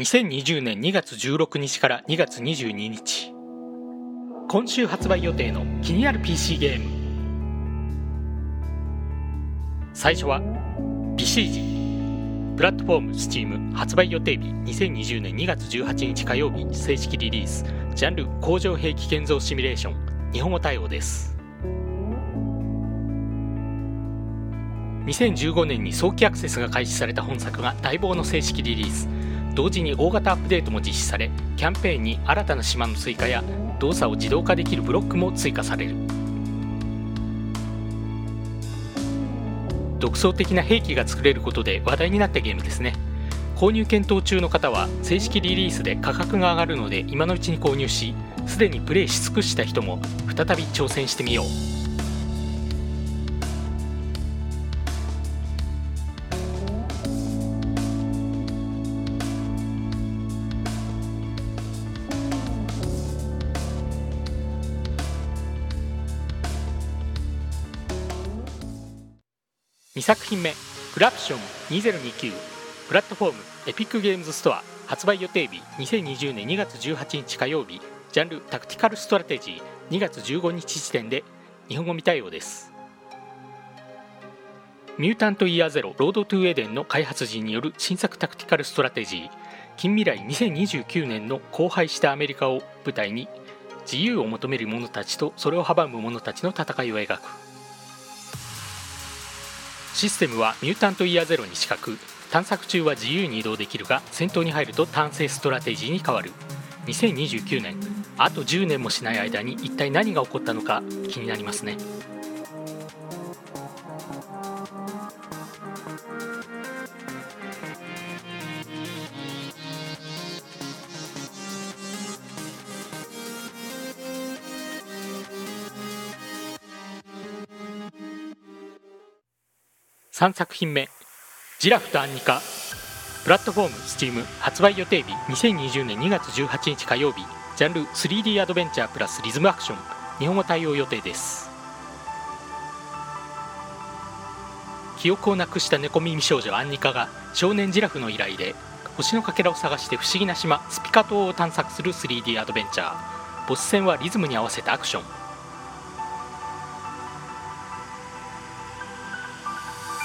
2020年2月16日から2月22日。今週発売予定の気になる PC ゲーム。最初はビシージプラットフォーム Steam 発売予定日2020年2月18日火曜日正式リリース。ジャンル工場兵器建造シミュレーション日本語対応です。2015年に早期アクセスが開始された本作が待望の正式リリース。同時に大型アップデートも実施されキャンペーンに新たな島の追加や動作を自動化できるブロックも追加される。独創的な兵器が作れることで話題になったゲームですね。購入検討中の方は正式リリースで価格が上がるので今のうちに購入しすでにプレイし尽くした人も再び挑戦してみよう。2作品目「クラプション2029」プラットフォームエピックゲームズストア。発売予定日2020年2月18日火曜日。ジャンルタクティカルストラテジー。2月15日時点で日本語未対応です。 Mutant Year Zero Road to Eden の開発陣による新作タクティカルストラテジー。近未来2029年の荒廃したアメリカを舞台に自由を求める者たちとそれを阻む者たちの戦いを描く。システムは Mutant Year Zero に近く探索中は自由に移動できるが戦闘に入るとターン制ストラテジーに変わる。2029年あと10年もしない間に一体何が起こったのか気になりますね。3作品目「ジラフとアンニカ」プラットフォーム STEAM 発売予定日2020年2月18日火曜日ジャンル 3D アドベンチャープラスリズムアクション日本語対応予定です。記憶をなくした猫耳少女アンニカが少年ジラフの依頼で星のかけらを探して不思議な島スピカ島を探索する 3D アドベンチャー。ボス戦はリズムに合わせたアクション。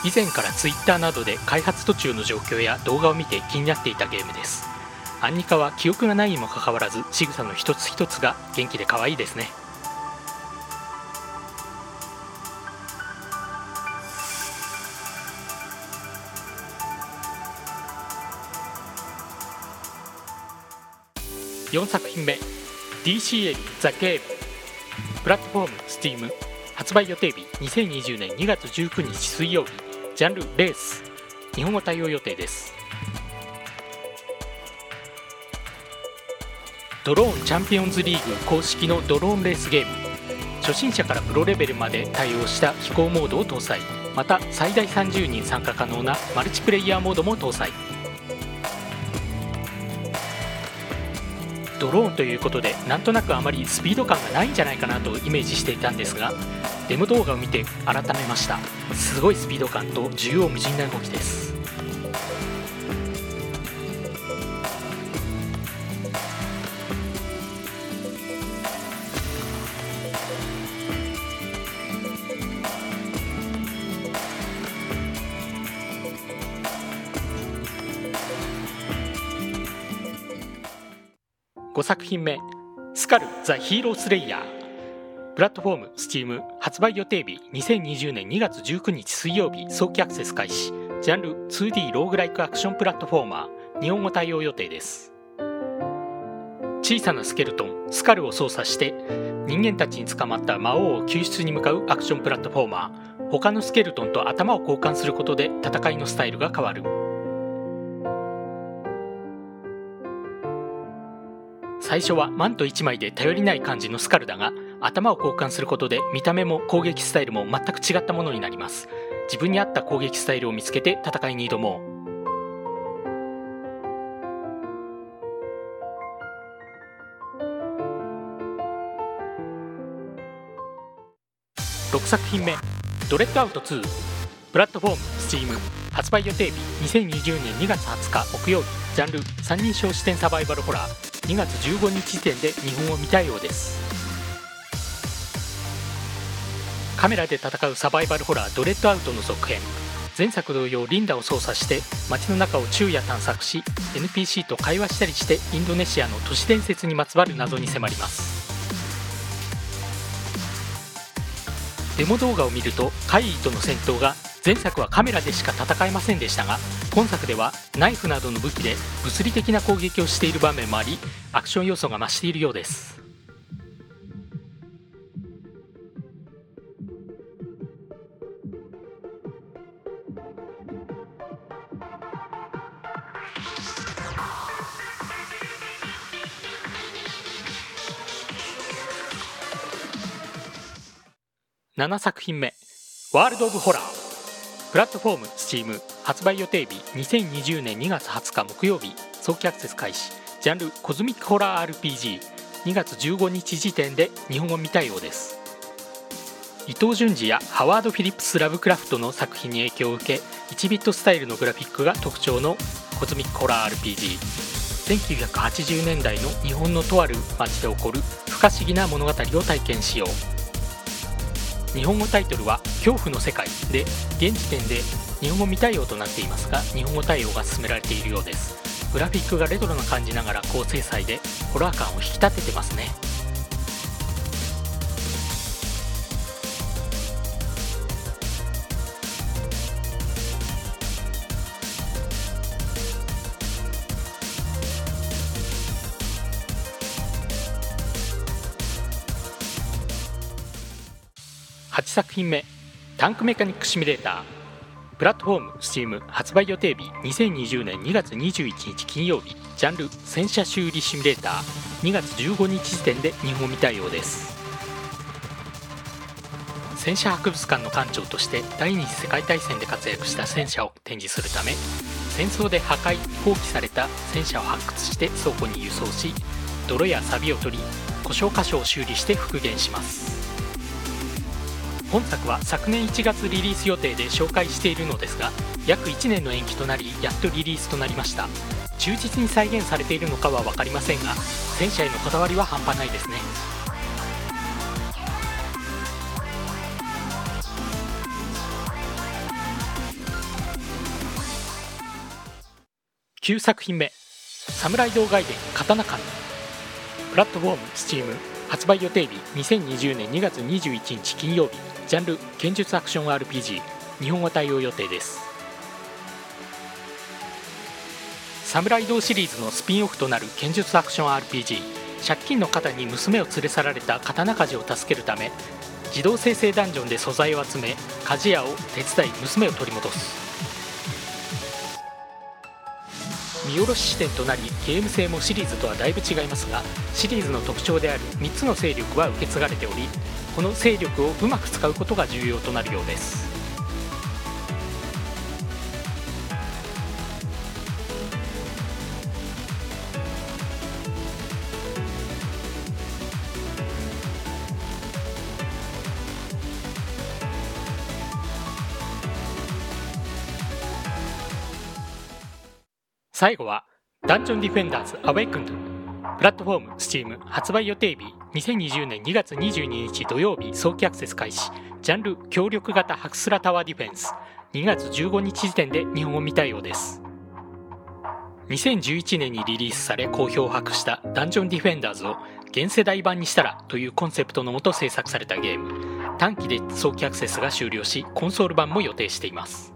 以前から Twitter などで開発途中の状況や動画を見て気になっていたゲームです。アンニカは記憶がないにもかかわらず仕草の一つ一つが元気で可愛いですね。4作品目 DCL ザ・ゲームプラットフォーム Steam 発売予定日2020年2月19日水曜日。ジャンルレース。日本語対応予定です。ドローンチャンピオンズリーグ公式のドローンレースゲーム。初心者からプロレベルまで対応した飛行モードを搭載。また最大30人参加可能なマルチプレイヤーモードも搭載。ドローンということでなんとなくあまりスピード感がないんじゃないかなとイメージしていたんですがデモ動画を見て改めました。すごいスピード感と縦横無尽な動きです。5作品目「スカル・ザ・ヒーロースレイヤー」プラットフォーム Steam 発売予定日2020年2月19日水曜日早期アクセス開始。ジャンル 2D ローグライクアクションプラットフォーマー。日本語対応予定です。小さなスケルトンスカルを操作して人間たちに捕まった魔王を救出に向かうアクションプラットフォーマー。他のスケルトンと頭を交換することで戦いのスタイルが変わる。最初はマント1枚で頼りない感じのスカルだが頭を交換することで見た目も攻撃スタイルも全く違ったものになります。自分に合った攻撃スタイルを見つけて戦いに挑もう。6作品目「ドレッドアウト2」プラットフォーム STEAM 発売予定日2020年2月20日木曜日。ジャンル三人称視点サバイバルホラー。2月15日時点で日本を見たようです。カメラで戦うサバイバルホラードレッドアウトの続編。前作同様リンダを操作して街の中を昼夜探索し NPC と会話したりしてインドネシアの都市伝説にまつわる謎に迫ります。デモ動画を見ると怪異との戦闘が前作はカメラでしか戦えませんでしたが今作ではナイフなどの武器で物理的な攻撃をしている場面もありアクション要素が増しているようです。7作品目「 World of Horror」プラットフォーム STEAM 発売予定日2020年2月20日木曜日。早期アクセス開始。ジャンルコズミックホラー RPG2 月15日時点で日本語未対応です。伊藤潤二やハワード・フィリップス・ラブクラフトの作品に影響を受け1ビットスタイルのグラフィックが特徴のコズミックホラー RPG1980 年代の日本のとある街で起こる不可思議な物語を体験しよう。日本語タイトルは「恐怖の世界」で現時点で日本語未対応となっていますが日本語対応が進められているようです。グラフィックがレトロな感じながら高精細でホラー感を引き立ててますね。8作品目「タンクメカニックシミュレーター」プラットフォーム STEAM 発売予定日2020年2月21日金曜日。ジャンル戦車修理シミュレーター。2月15日時点で日本見たようです。戦車博物館の館長として第二次世界大戦で活躍した戦車を展示するため戦争で破壊放棄された戦車を発掘して倉庫に輸送し泥や錆を取り故障箇所を修理して復元します。本作は昨年1月リリース予定で紹介しているのですが約1年の延期となりやっとリリースとなりました。忠実に再現されているのかは分かりませんが戦車へのこだわりは半端ないですね。9作品目「サムライ道外伝刀神」プラットフォーム STEAM 発売予定日2020年2月21日金曜日。ジャンル剣術アクション RPG 日本語対応予定です。サムライドシリーズのスピンオフとなる剣術アクション RPG 借金の方に娘を連れ去られた刀鍛冶を助けるため自動生成ダンジョンで素材を集め鍛冶屋を手伝い娘を取り戻す。見下ろし視点となりゲーム性もシリーズとはだいぶ違いますがシリーズの特徴である3つの勢力は受け継がれておりこの勢力をうまく使うことが重要となるようです。最後はダンジョンディフェンダーズアウェイクンドプラットフォーム STEAM 発売予定日2020年2月22日土曜日早期アクセス開始。ジャンル協力型ハクスラタワーディフェンス。2月15日時点で日本語見たようです。2011年にリリースされ好評を博したダンジョンディフェンダーズを現世代版にしたらというコンセプトのもと制作されたゲーム。短期で早期アクセスが終了しコンソール版も予定しています。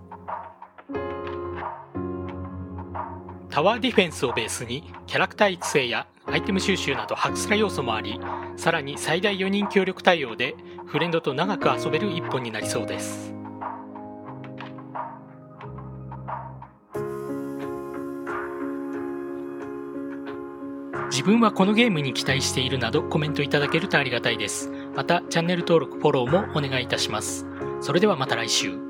タワーディフェンスをベースにキャラクター育成やアイテム収集などハクスラ要素もありさらに最大4人協力対応でフレンドと長く遊べる一本になりそうです。自分はこのゲームに期待しているなどコメントいただけるとありがたいです。またチャンネル登録フォローもお願いいたします。それではまた来週。